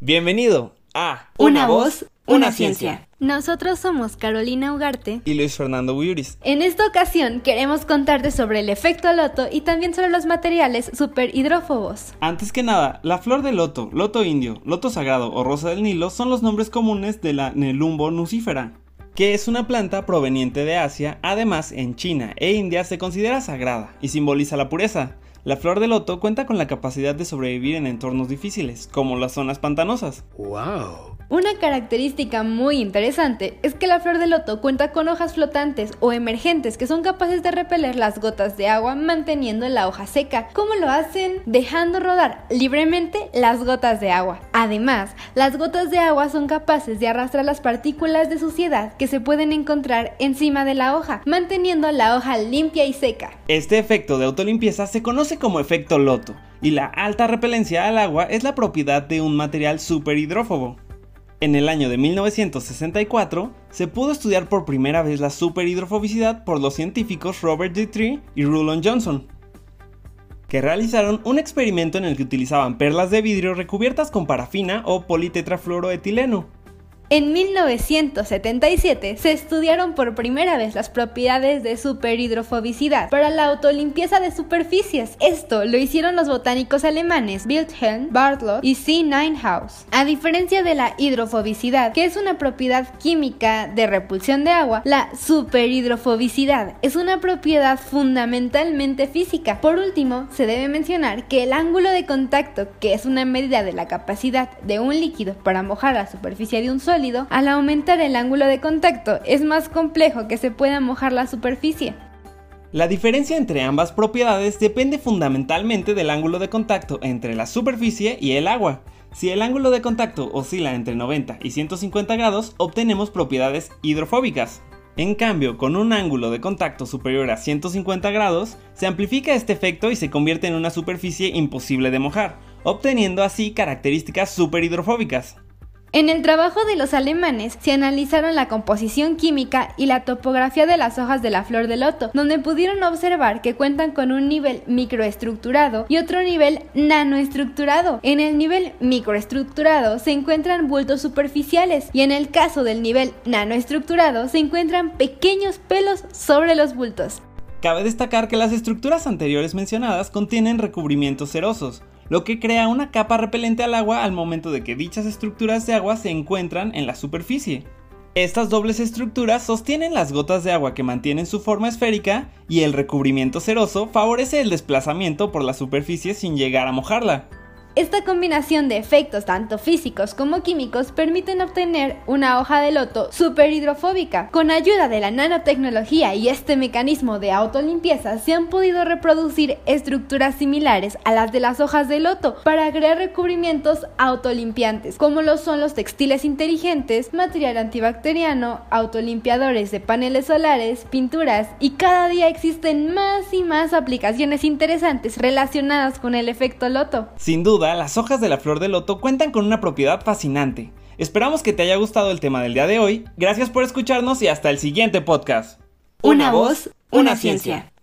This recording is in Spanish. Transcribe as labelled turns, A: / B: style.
A: Bienvenido a
B: Una voz, una ciencia.
C: Nosotros somos Carolina Ugarte
A: y Luis Fernando Buyuris.
C: En esta ocasión queremos contarte sobre el efecto loto y también sobre los materiales superhidrófobos.
A: Antes que nada, la flor de loto, loto indio, loto sagrado o rosa del Nilo son los nombres comunes de la Nelumbo nucifera, que es una planta proveniente de Asia, además en China e India se considera sagrada y simboliza la pureza. La flor de loto cuenta con la capacidad de sobrevivir en entornos difíciles, como las zonas pantanosas.
B: ¡Wow!
C: Una característica muy interesante es que la flor de loto cuenta con hojas flotantes o emergentes que son capaces de repeler las gotas de agua manteniendo la hoja seca. ¿Cómo lo hacen? Dejando rodar libremente las gotas de agua. Además, las gotas de agua son capaces de arrastrar las partículas de suciedad que se pueden encontrar encima de la hoja, manteniendo la hoja limpia y seca.
A: Este efecto de autolimpieza se conoce como efecto loto, y la alta repelencia al agua es la propiedad de un material superhidrófobo. En el año de 1964 se pudo estudiar por primera vez la superhidrofobicidad por los científicos Robert Tree y Rulon Johnson, que realizaron un experimento en el que utilizaban perlas de vidrio recubiertas con parafina o politetrafluoroetileno
C: en 1977 se estudiaron por primera vez las propiedades de superhidrofobicidad para la autolimpieza de superficies. Esto lo hicieron los botánicos alemanes Wilhelm Bartlett y C. Ninehaus. A diferencia de la hidrofobicidad, que es una propiedad química de repulsión de agua, la superhidrofobicidad es una propiedad fundamentalmente física. Por último, se debe mencionar que el ángulo de contacto, que es una medida de la capacidad de un líquido para mojar la superficie de un suelo, al aumentar el ángulo de contacto es más complejo que se pueda mojar la superficie.
A: La diferencia entre ambas propiedades depende fundamentalmente del ángulo de contacto entre la superficie y el agua. Si el ángulo de contacto oscila entre 90 y 150 grados, obtenemos propiedades hidrofóbicas. En cambio, con un ángulo de contacto superior a 150 grados, se amplifica este efecto y se convierte en una superficie imposible de mojar, obteniendo así características superhidrofóbicas.
C: En el trabajo de los alemanes se analizaron la composición química y la topografía de las hojas de la flor de loto, donde pudieron observar que cuentan con un nivel microestructurado y otro nivel nanoestructurado. En el nivel microestructurado se encuentran bultos superficiales y en el caso del nivel nanoestructurado se encuentran pequeños pelos sobre los bultos.
A: Cabe destacar que las estructuras anteriores mencionadas contienen recubrimientos cerosos, lo que crea una capa repelente al agua al momento de que dichas estructuras de agua se encuentran en la superficie. Estas dobles estructuras sostienen las gotas de agua que mantienen su forma esférica y el recubrimiento ceroso favorece el desplazamiento por la superficie sin llegar a mojarla.
C: Esta combinación de efectos tanto físicos como químicos permiten obtener una hoja de loto superhidrofóbica. Con ayuda de la nanotecnología y este mecanismo de autolimpieza se han podido reproducir estructuras similares a las de las hojas de loto para crear recubrimientos autolimpiantes, como lo son los textiles inteligentes, material antibacteriano, autolimpiadores de paneles solares, pinturas y cada día existen más y más aplicaciones interesantes relacionadas con el efecto loto.
A: Sin duda las hojas de la flor de loto cuentan con una propiedad fascinante. Esperamos que te haya gustado el tema del día de hoy. Gracias por escucharnos y hasta el siguiente podcast.
B: Una, voz, una, ciencia.